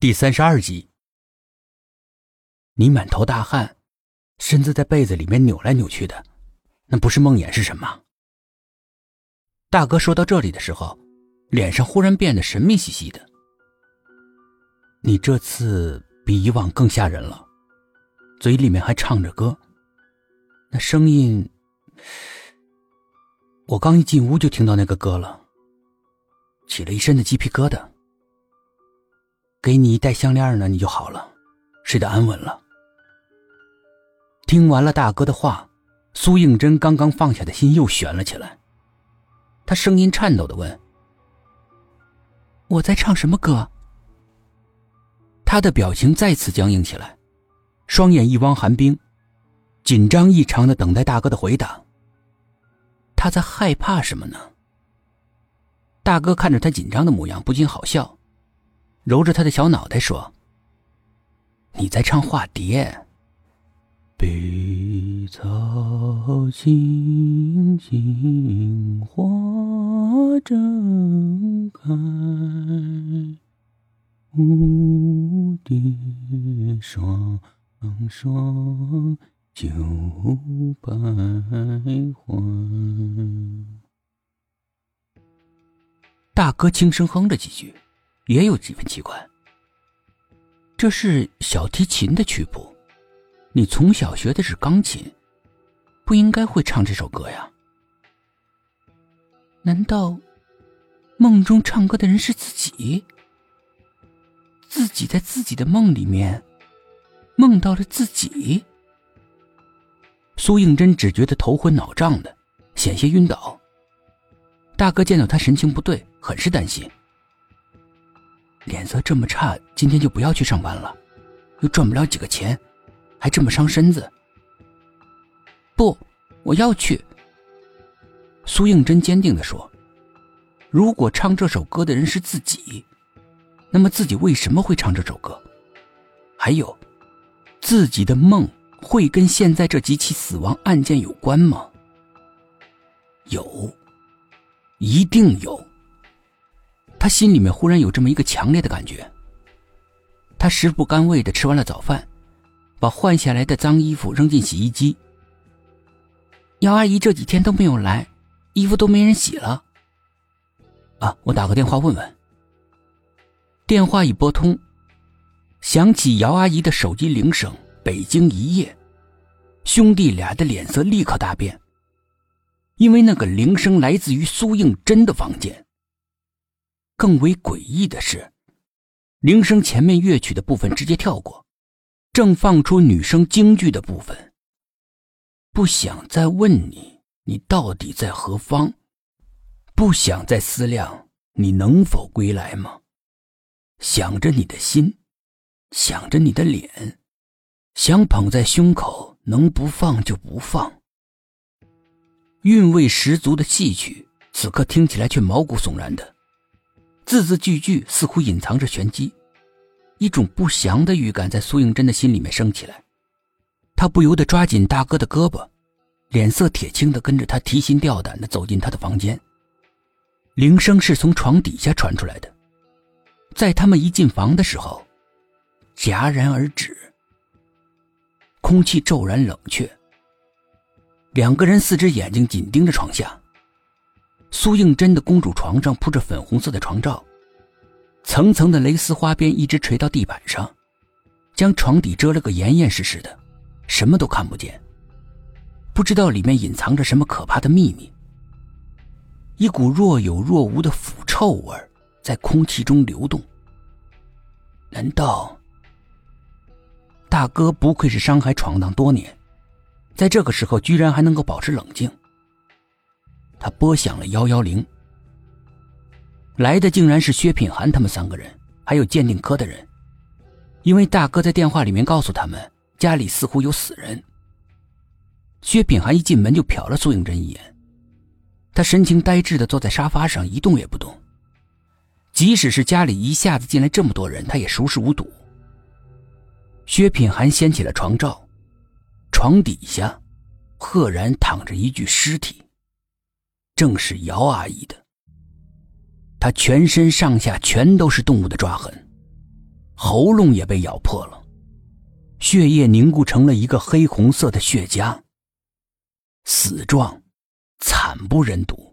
第三十二集，你满头大汗，身子在被子里面扭来扭去的，那不是梦魇是什么？大哥说到这里的时候，脸上忽然变得神秘兮兮的。你这次比以往更吓人了，嘴里面还唱着歌，那声音，我刚一进屋就听到那个歌了，起了一身的鸡皮疙瘩。给你一戴项链呢，你就好了，睡得安稳了。听完了大哥的话，苏应真刚刚放下的心又悬了起来。他声音颤抖的问：“我在唱什么歌？”他的表情再次僵硬起来，双眼一汪寒冰，紧张异常的等待大哥的回答。他在害怕什么呢？大哥看着他紧张的模样，不禁好笑。揉着他的小脑袋说：“你在唱化蝶。”碧草青青花正开，蝴蝶双双九徘徊。大哥轻声哼着几句。也有几分奇怪。这是小提琴的曲谱，你从小学的是钢琴，不应该会唱这首歌呀？难道梦中唱歌的人是自己？自己在自己的梦里面梦到了自己？苏应真只觉得头昏脑胀的，险些晕倒。大哥见到他神情不对，很是担心。脸色这么差，今天就不要去上班了，又赚不了几个钱，还这么伤身子。不，我要去。苏应真坚定的说：“如果唱这首歌的人是自己，那么自己为什么会唱这首歌？还有，自己的梦会跟现在这几起死亡案件有关吗？有，一定有。”他心里面忽然有这么一个强烈的感觉。他食不甘味的吃完了早饭，把换下来的脏衣服扔进洗衣机。姚阿姨这几天都没有来，衣服都没人洗了。啊，我打个电话问问。电话一拨通，响起姚阿姨的手机铃声。北京一夜，兄弟俩的脸色立刻大变，因为那个铃声来自于苏应真的房间。更为诡异的是，铃声前面乐曲的部分直接跳过，正放出女生京剧的部分。不想再问你，你到底在何方？不想再思量你能否归来吗？想着你的心，想着你的脸，想捧在胸口，能不放就不放。韵味十足的戏曲，此刻听起来却毛骨悚然的。字字句句似乎隐藏着玄机，一种不祥的预感在苏应真的心里面升起来。他不由得抓紧大哥的胳膊，脸色铁青的跟着他提心吊胆的走进他的房间。铃声是从床底下传出来的，在他们一进房的时候，戛然而止，空气骤然冷却。两个人四只眼睛紧盯着床下。苏应真的公主床上铺着粉红色的床罩，层层的蕾丝花边一直垂到地板上，将床底遮了个严严实实的，什么都看不见。不知道里面隐藏着什么可怕的秘密。一股若有若无的腐臭味在空气中流动。难道大哥不愧是商海闯荡多年，在这个时候居然还能够保持冷静？他拨响了幺幺零，来的竟然是薛品涵他们三个人，还有鉴定科的人。因为大哥在电话里面告诉他们，家里似乎有死人。薛品涵一进门就瞟了苏应真一眼，他神情呆滞的坐在沙发上一动也不动。即使是家里一下子进来这么多人，他也熟视无睹。薛品涵掀起了床罩，床底下赫然躺着一具尸体。正是姚阿姨的，她全身上下全都是动物的抓痕，喉咙也被咬破了，血液凝固成了一个黑红色的血痂。死状惨不忍睹。